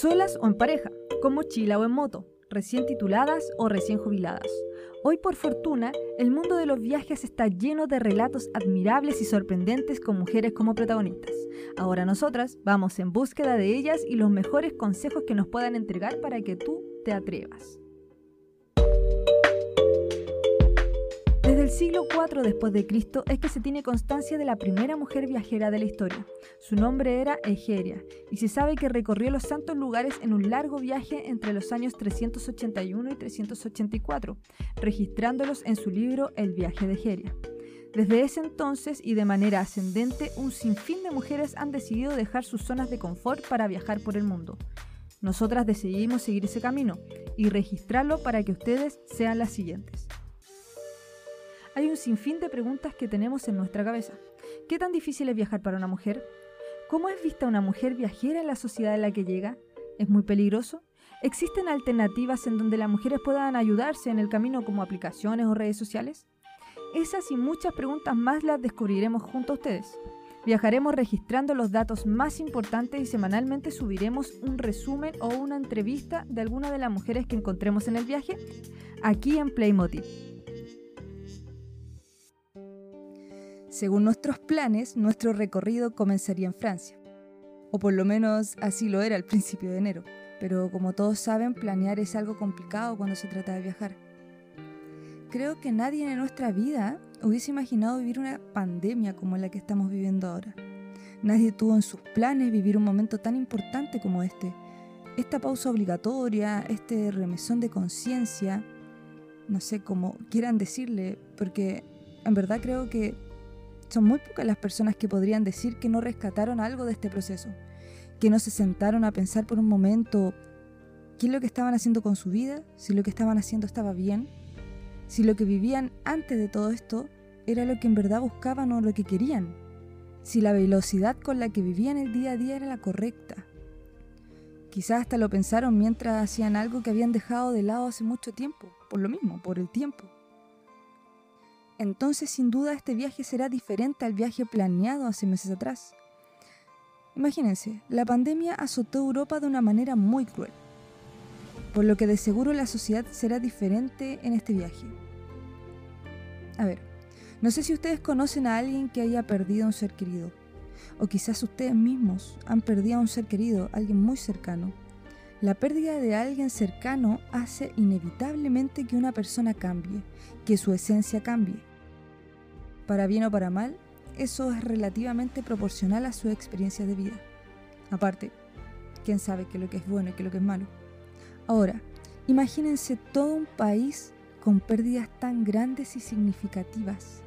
solas o en pareja, con mochila o en moto, recién tituladas o recién jubiladas. Hoy por fortuna, el mundo de los viajes está lleno de relatos admirables y sorprendentes con mujeres como protagonistas. Ahora nosotras vamos en búsqueda de ellas y los mejores consejos que nos puedan entregar para que tú te atrevas. El siglo IV después de Cristo es que se tiene constancia de la primera mujer viajera de la historia. Su nombre era Egeria y se sabe que recorrió los santos lugares en un largo viaje entre los años 381 y 384, registrándolos en su libro El viaje de Egeria. Desde ese entonces y de manera ascendente, un sinfín de mujeres han decidido dejar sus zonas de confort para viajar por el mundo. Nosotras decidimos seguir ese camino y registrarlo para que ustedes sean las siguientes hay un sinfín de preguntas que tenemos en nuestra cabeza. ¿Qué tan difícil es viajar para una mujer? ¿Cómo es vista una mujer viajera en la sociedad en la que llega? ¿Es muy peligroso? ¿Existen alternativas en donde las mujeres puedan ayudarse en el camino como aplicaciones o redes sociales? Esas y muchas preguntas más las descubriremos junto a ustedes. Viajaremos registrando los datos más importantes y semanalmente subiremos un resumen o una entrevista de alguna de las mujeres que encontremos en el viaje aquí en Playmotiv. Según nuestros planes, nuestro recorrido comenzaría en Francia. O por lo menos así lo era al principio de enero. Pero como todos saben, planear es algo complicado cuando se trata de viajar. Creo que nadie en nuestra vida hubiese imaginado vivir una pandemia como la que estamos viviendo ahora. Nadie tuvo en sus planes vivir un momento tan importante como este. Esta pausa obligatoria, este remesón de conciencia, no sé cómo quieran decirle, porque en verdad creo que son muy pocas las personas que podrían decir que no rescataron algo de este proceso, que no se sentaron a pensar por un momento qué es lo que estaban haciendo con su vida, si lo que estaban haciendo estaba bien, si lo que vivían antes de todo esto era lo que en verdad buscaban o lo que querían, si la velocidad con la que vivían el día a día era la correcta. Quizás hasta lo pensaron mientras hacían algo que habían dejado de lado hace mucho tiempo, por lo mismo, por el tiempo entonces sin duda este viaje será diferente al viaje planeado hace meses atrás. Imagínense, la pandemia azotó Europa de una manera muy cruel, por lo que de seguro la sociedad será diferente en este viaje. A ver, no sé si ustedes conocen a alguien que haya perdido a un ser querido, o quizás ustedes mismos han perdido a un ser querido, alguien muy cercano. La pérdida de alguien cercano hace inevitablemente que una persona cambie, que su esencia cambie para bien o para mal, eso es relativamente proporcional a su experiencia de vida. Aparte, quién sabe qué es lo que es bueno y qué es lo que es malo. Ahora, imagínense todo un país con pérdidas tan grandes y significativas.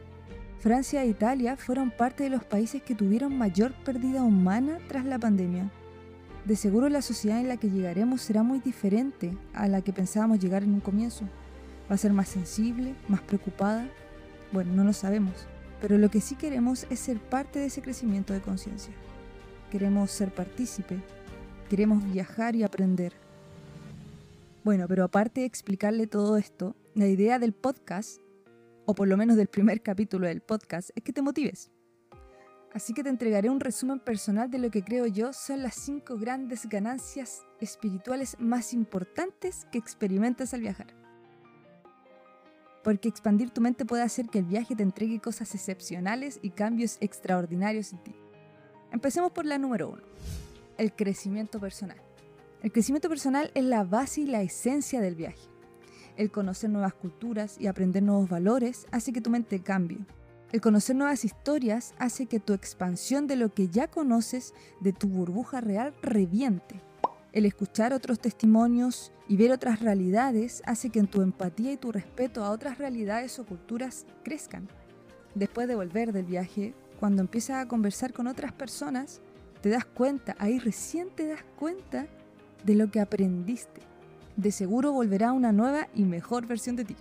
Francia e Italia fueron parte de los países que tuvieron mayor pérdida humana tras la pandemia. De seguro la sociedad en la que llegaremos será muy diferente a la que pensábamos llegar en un comienzo. Va a ser más sensible, más preocupada. Bueno, no lo sabemos. Pero lo que sí queremos es ser parte de ese crecimiento de conciencia. Queremos ser partícipe, queremos viajar y aprender. Bueno, pero aparte de explicarle todo esto, la idea del podcast, o por lo menos del primer capítulo del podcast, es que te motives. Así que te entregaré un resumen personal de lo que creo yo son las cinco grandes ganancias espirituales más importantes que experimentas al viajar porque expandir tu mente puede hacer que el viaje te entregue cosas excepcionales y cambios extraordinarios en ti. Empecemos por la número uno, el crecimiento personal. El crecimiento personal es la base y la esencia del viaje. El conocer nuevas culturas y aprender nuevos valores hace que tu mente cambie. El conocer nuevas historias hace que tu expansión de lo que ya conoces de tu burbuja real reviente el escuchar otros testimonios y ver otras realidades hace que tu empatía y tu respeto a otras realidades o culturas crezcan. Después de volver del viaje, cuando empiezas a conversar con otras personas, te das cuenta, ahí recién te das cuenta de lo que aprendiste. De seguro volverá una nueva y mejor versión de ti.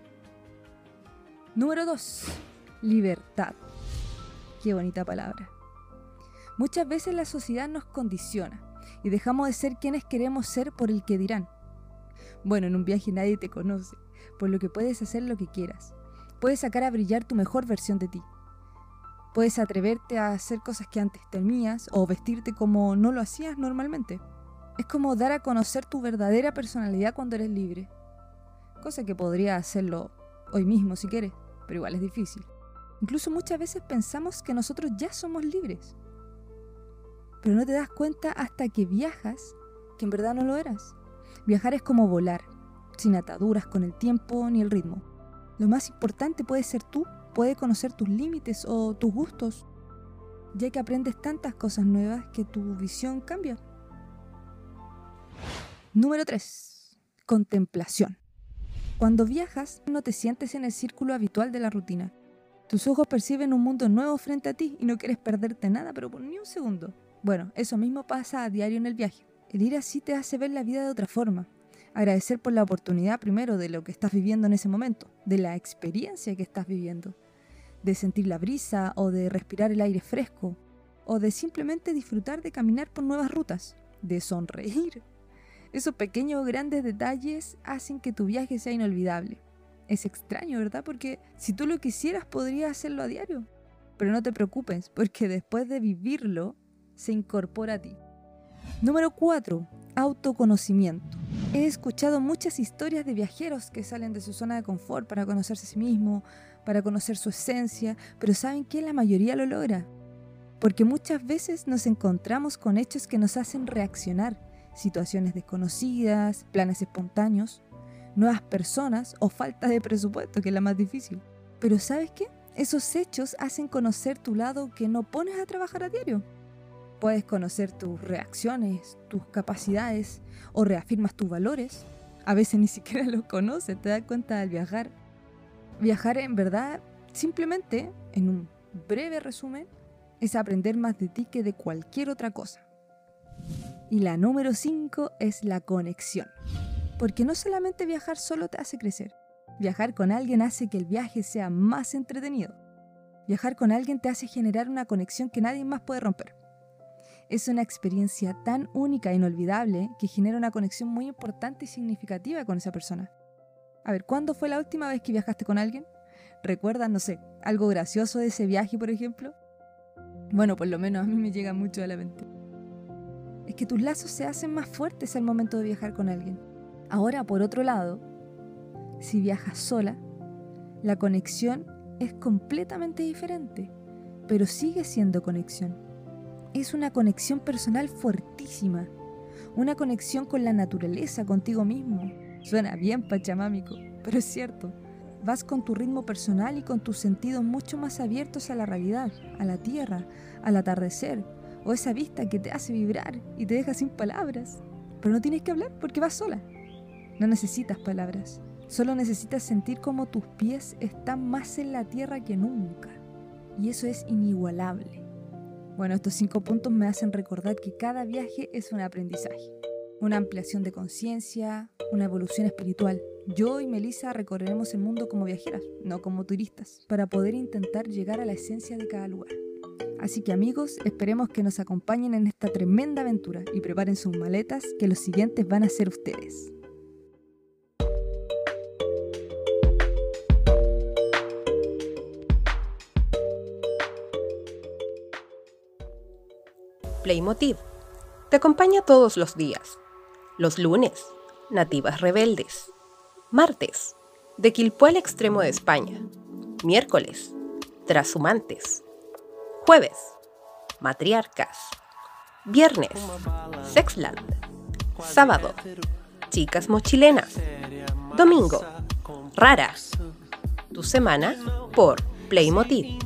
Número 2. Libertad. Qué bonita palabra. Muchas veces la sociedad nos condiciona y dejamos de ser quienes queremos ser por el que dirán. Bueno, en un viaje nadie te conoce, por lo que puedes hacer lo que quieras. Puedes sacar a brillar tu mejor versión de ti. Puedes atreverte a hacer cosas que antes temías o vestirte como no lo hacías normalmente. Es como dar a conocer tu verdadera personalidad cuando eres libre. Cosa que podría hacerlo hoy mismo si quieres, pero igual es difícil. Incluso muchas veces pensamos que nosotros ya somos libres. Pero no te das cuenta hasta que viajas que en verdad no lo eras. Viajar es como volar, sin ataduras con el tiempo ni el ritmo. Lo más importante puede ser tú, puede conocer tus límites o tus gustos, ya que aprendes tantas cosas nuevas que tu visión cambia. Número 3. Contemplación. Cuando viajas, no te sientes en el círculo habitual de la rutina. Tus ojos perciben un mundo nuevo frente a ti y no quieres perderte nada, pero por ni un segundo. Bueno, eso mismo pasa a diario en el viaje. El ir así te hace ver la vida de otra forma. Agradecer por la oportunidad primero de lo que estás viviendo en ese momento, de la experiencia que estás viviendo, de sentir la brisa o de respirar el aire fresco, o de simplemente disfrutar de caminar por nuevas rutas, de sonreír. Esos pequeños o grandes detalles hacen que tu viaje sea inolvidable. Es extraño, ¿verdad? Porque si tú lo quisieras podrías hacerlo a diario. Pero no te preocupes, porque después de vivirlo, se incorpora a ti. Número 4. Autoconocimiento. He escuchado muchas historias de viajeros que salen de su zona de confort para conocerse a sí mismo, para conocer su esencia, pero ¿saben que La mayoría lo logra. Porque muchas veces nos encontramos con hechos que nos hacen reaccionar, situaciones desconocidas, planes espontáneos, nuevas personas o falta de presupuesto, que es la más difícil. Pero ¿sabes qué? Esos hechos hacen conocer tu lado que no pones a trabajar a diario. Puedes conocer tus reacciones, tus capacidades o reafirmas tus valores. A veces ni siquiera los conoces, te das cuenta al viajar. Viajar en verdad, simplemente, en un breve resumen, es aprender más de ti que de cualquier otra cosa. Y la número 5 es la conexión. Porque no solamente viajar solo te hace crecer, viajar con alguien hace que el viaje sea más entretenido. Viajar con alguien te hace generar una conexión que nadie más puede romper. Es una experiencia tan única e inolvidable que genera una conexión muy importante y significativa con esa persona. A ver, ¿cuándo fue la última vez que viajaste con alguien? ¿Recuerdas, no sé, algo gracioso de ese viaje, por ejemplo? Bueno, por lo menos a mí me llega mucho a la mente. Es que tus lazos se hacen más fuertes al momento de viajar con alguien. Ahora, por otro lado, si viajas sola, la conexión es completamente diferente, pero sigue siendo conexión es una conexión personal fuertísima, una conexión con la naturaleza, contigo mismo. Suena bien pachamámico, pero es cierto. Vas con tu ritmo personal y con tus sentidos mucho más abiertos a la realidad, a la tierra, al atardecer, o esa vista que te hace vibrar y te deja sin palabras. Pero no tienes que hablar porque vas sola. No necesitas palabras, solo necesitas sentir como tus pies están más en la tierra que nunca. Y eso es inigualable. Bueno, estos cinco puntos me hacen recordar que cada viaje es un aprendizaje, una ampliación de conciencia, una evolución espiritual. Yo y Melissa recorreremos el mundo como viajeras, no como turistas, para poder intentar llegar a la esencia de cada lugar. Así que amigos, esperemos que nos acompañen en esta tremenda aventura y preparen sus maletas que los siguientes van a ser ustedes. Playmotiv. Te acompaña todos los días. Los lunes, Nativas Rebeldes. Martes, de Quilpue al extremo de España. Miércoles, Trashumantes. Jueves, Matriarcas. Viernes, Sexland. Sábado, Chicas Mochilenas. Domingo, Raras. Tu semana por Playmotiv.